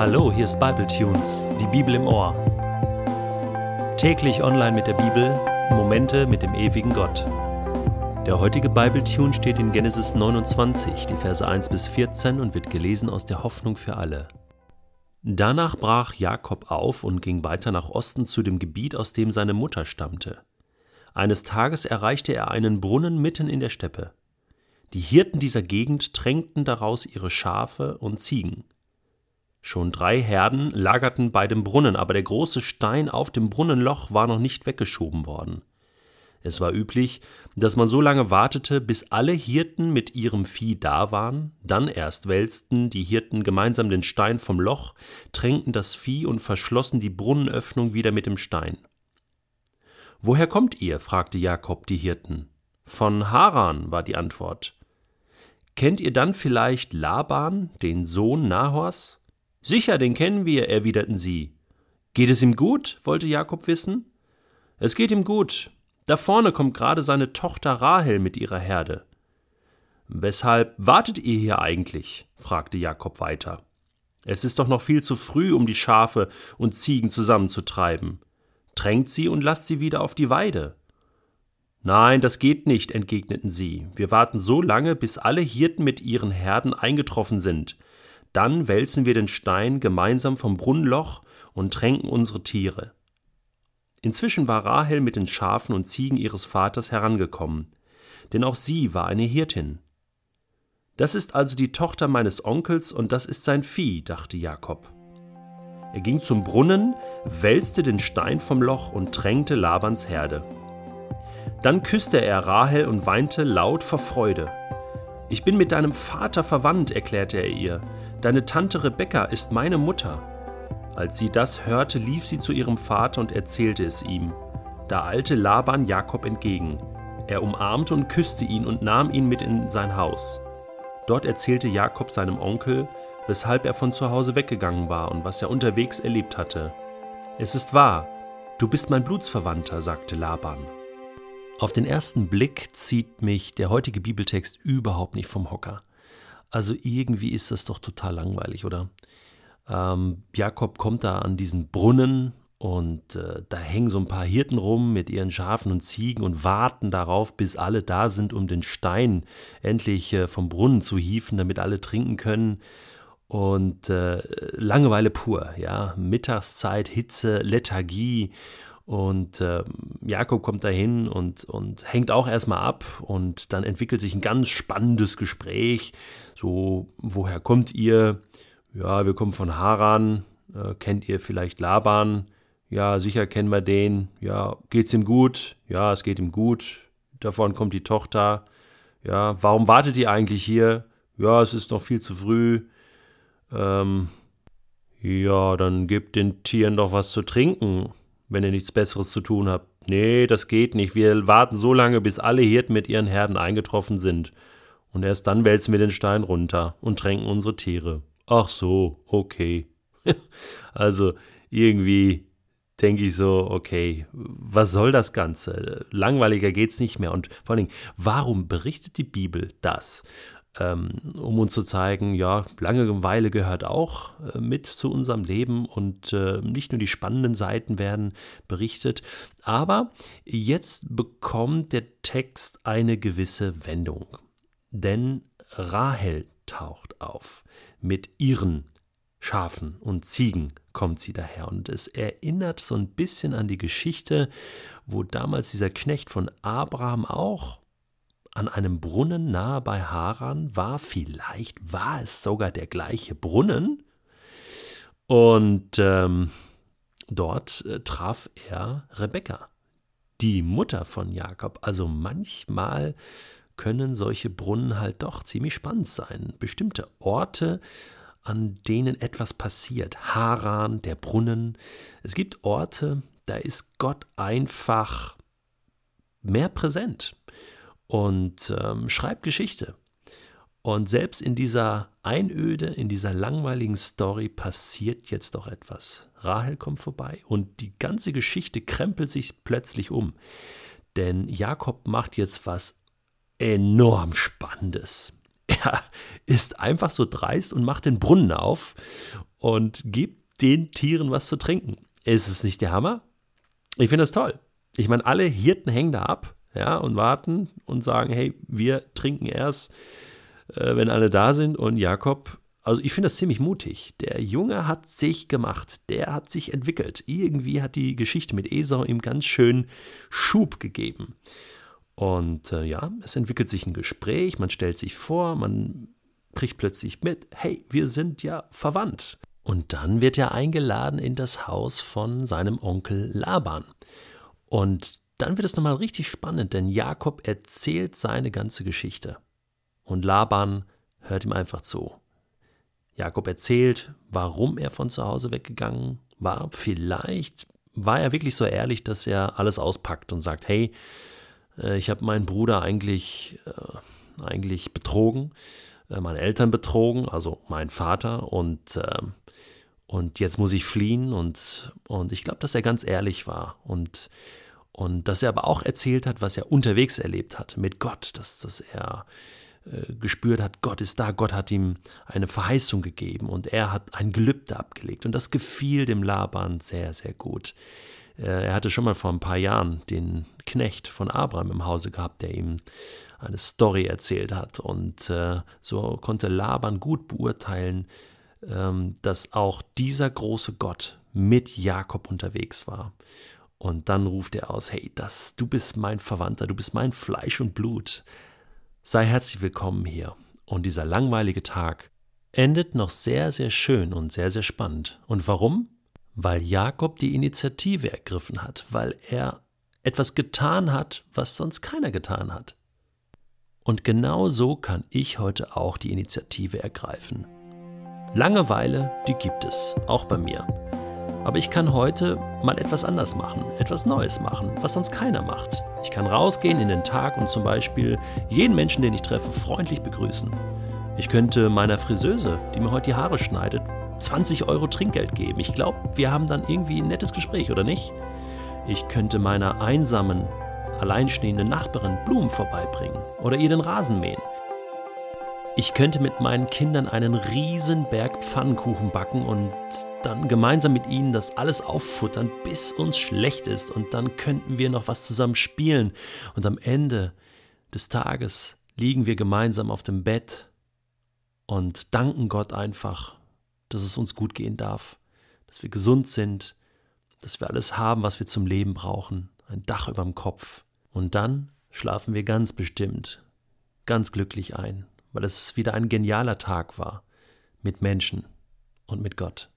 Hallo, hier ist Bible Tunes, die Bibel im Ohr. Täglich online mit der Bibel, Momente mit dem ewigen Gott. Der heutige Bible Tune steht in Genesis 29, die Verse 1 bis 14 und wird gelesen aus der Hoffnung für alle. Danach brach Jakob auf und ging weiter nach Osten zu dem Gebiet, aus dem seine Mutter stammte. Eines Tages erreichte er einen Brunnen mitten in der Steppe. Die Hirten dieser Gegend tränkten daraus ihre Schafe und Ziegen. Schon drei Herden lagerten bei dem Brunnen, aber der große Stein auf dem Brunnenloch war noch nicht weggeschoben worden. Es war üblich, dass man so lange wartete, bis alle Hirten mit ihrem Vieh da waren, dann erst wälzten die Hirten gemeinsam den Stein vom Loch, tränkten das Vieh und verschlossen die Brunnenöffnung wieder mit dem Stein. Woher kommt ihr? fragte Jakob die Hirten. Von Haran war die Antwort. Kennt ihr dann vielleicht Laban, den Sohn Nahors? Sicher, den kennen wir, erwiderten sie. Geht es ihm gut? wollte Jakob wissen. Es geht ihm gut. Da vorne kommt gerade seine Tochter Rahel mit ihrer Herde. Weshalb wartet ihr hier eigentlich? fragte Jakob weiter. Es ist doch noch viel zu früh, um die Schafe und Ziegen zusammenzutreiben. Tränkt sie und lasst sie wieder auf die Weide. Nein, das geht nicht, entgegneten sie. Wir warten so lange, bis alle Hirten mit ihren Herden eingetroffen sind. Dann wälzen wir den Stein gemeinsam vom Brunnenloch und tränken unsere Tiere. Inzwischen war Rahel mit den Schafen und Ziegen ihres Vaters herangekommen, denn auch sie war eine Hirtin. Das ist also die Tochter meines Onkels und das ist sein Vieh, dachte Jakob. Er ging zum Brunnen, wälzte den Stein vom Loch und tränkte Labans Herde. Dann küsste er Rahel und weinte laut vor Freude. Ich bin mit deinem Vater verwandt, erklärte er ihr. Deine Tante Rebekka ist meine Mutter. Als sie das hörte, lief sie zu ihrem Vater und erzählte es ihm. Da eilte Laban Jakob entgegen. Er umarmte und küsste ihn und nahm ihn mit in sein Haus. Dort erzählte Jakob seinem Onkel, weshalb er von zu Hause weggegangen war und was er unterwegs erlebt hatte. Es ist wahr, du bist mein Blutsverwandter, sagte Laban. Auf den ersten Blick zieht mich der heutige Bibeltext überhaupt nicht vom Hocker. Also irgendwie ist das doch total langweilig, oder? Ähm, Jakob kommt da an diesen Brunnen und äh, da hängen so ein paar Hirten rum mit ihren Schafen und Ziegen und warten darauf, bis alle da sind, um den Stein endlich äh, vom Brunnen zu hieven, damit alle trinken können. Und äh, Langeweile pur, ja. Mittagszeit, Hitze, Lethargie und äh, Jakob kommt dahin und, und hängt auch erstmal ab und dann entwickelt sich ein ganz spannendes Gespräch. So, woher kommt ihr? Ja, wir kommen von Haran. Äh, kennt ihr vielleicht Laban? Ja, sicher kennen wir den. Ja, geht's ihm gut? Ja, es geht ihm gut. Davon kommt die Tochter. Ja, warum wartet ihr eigentlich hier? Ja, es ist noch viel zu früh. Ähm, ja, dann gebt den Tieren doch was zu trinken wenn ihr nichts Besseres zu tun habt. Nee, das geht nicht. Wir warten so lange, bis alle Hirten mit ihren Herden eingetroffen sind. Und erst dann wälzen wir den Stein runter und tränken unsere Tiere. Ach so, okay. also irgendwie denke ich so, okay, was soll das Ganze? Langweiliger geht's nicht mehr. Und vor allen Dingen, warum berichtet die Bibel das? Ähm, um uns zu zeigen, ja, Langeweile gehört auch äh, mit zu unserem Leben und äh, nicht nur die spannenden Seiten werden berichtet, aber jetzt bekommt der Text eine gewisse Wendung, denn Rahel taucht auf. Mit ihren Schafen und Ziegen kommt sie daher. Und es erinnert so ein bisschen an die Geschichte, wo damals dieser Knecht von Abraham auch an einem Brunnen nahe bei Haran war. Vielleicht war es sogar der gleiche Brunnen. Und ähm, dort äh, traf er Rebekka, die Mutter von Jakob. Also manchmal können solche Brunnen halt doch ziemlich spannend sein. Bestimmte Orte, an denen etwas passiert. Haran, der Brunnen. Es gibt Orte, da ist Gott einfach mehr präsent und ähm, schreibt Geschichte. Und selbst in dieser Einöde, in dieser langweiligen Story passiert jetzt doch etwas. Rahel kommt vorbei und die ganze Geschichte krempelt sich plötzlich um. Denn Jakob macht jetzt was enorm Spannendes. Er ist einfach so dreist und macht den Brunnen auf und gibt den Tieren was zu trinken. Ist es nicht der Hammer? Ich finde das toll. Ich meine, alle Hirten hängen da ab ja, und warten und sagen, hey, wir trinken erst, äh, wenn alle da sind. Und Jakob, also ich finde das ziemlich mutig. Der Junge hat sich gemacht, der hat sich entwickelt. Irgendwie hat die Geschichte mit Esau ihm ganz schön Schub gegeben. Und äh, ja, es entwickelt sich ein Gespräch, man stellt sich vor, man kriegt plötzlich mit, hey, wir sind ja verwandt. Und dann wird er eingeladen in das Haus von seinem Onkel Laban. Und dann wird es nochmal richtig spannend, denn Jakob erzählt seine ganze Geschichte. Und Laban hört ihm einfach zu. Jakob erzählt, warum er von zu Hause weggegangen war. Vielleicht war er wirklich so ehrlich, dass er alles auspackt und sagt, hey, äh, ich habe meinen Bruder eigentlich, äh, eigentlich betrogen, äh, meine Eltern betrogen, also mein Vater und, ähm, und jetzt muss ich fliehen und, und ich glaube, dass er ganz ehrlich war und, und dass er aber auch erzählt hat, was er unterwegs erlebt hat mit Gott, dass, dass er gespürt hat, Gott ist da, Gott hat ihm eine Verheißung gegeben und er hat ein Gelübde abgelegt und das gefiel dem Laban sehr, sehr gut. Äh, er hatte schon mal vor ein paar Jahren den Knecht von Abraham im Hause gehabt, der ihm eine Story erzählt hat. Und äh, so konnte Laban gut beurteilen, ähm, dass auch dieser große Gott mit Jakob unterwegs war. Und dann ruft er aus, hey, das, du bist mein Verwandter, du bist mein Fleisch und Blut. Sei herzlich willkommen hier. Und dieser langweilige Tag endet noch sehr, sehr schön und sehr, sehr spannend. Und warum? weil Jakob die Initiative ergriffen hat, weil er etwas getan hat, was sonst keiner getan hat. Und genau so kann ich heute auch die Initiative ergreifen. Langeweile, die gibt es, auch bei mir. Aber ich kann heute mal etwas anders machen, etwas Neues machen, was sonst keiner macht. Ich kann rausgehen in den Tag und zum Beispiel jeden Menschen, den ich treffe, freundlich begrüßen. Ich könnte meiner Friseuse, die mir heute die Haare schneidet, 20 Euro Trinkgeld geben. Ich glaube, wir haben dann irgendwie ein nettes Gespräch, oder nicht? Ich könnte meiner einsamen, alleinstehenden Nachbarin Blumen vorbeibringen oder ihr den Rasen mähen. Ich könnte mit meinen Kindern einen riesen Berg Pfannkuchen backen und dann gemeinsam mit ihnen das alles auffuttern, bis uns schlecht ist und dann könnten wir noch was zusammen spielen und am Ende des Tages liegen wir gemeinsam auf dem Bett und danken Gott einfach dass es uns gut gehen darf, dass wir gesund sind, dass wir alles haben, was wir zum Leben brauchen, ein Dach über dem Kopf. Und dann schlafen wir ganz bestimmt, ganz glücklich ein, weil es wieder ein genialer Tag war mit Menschen und mit Gott.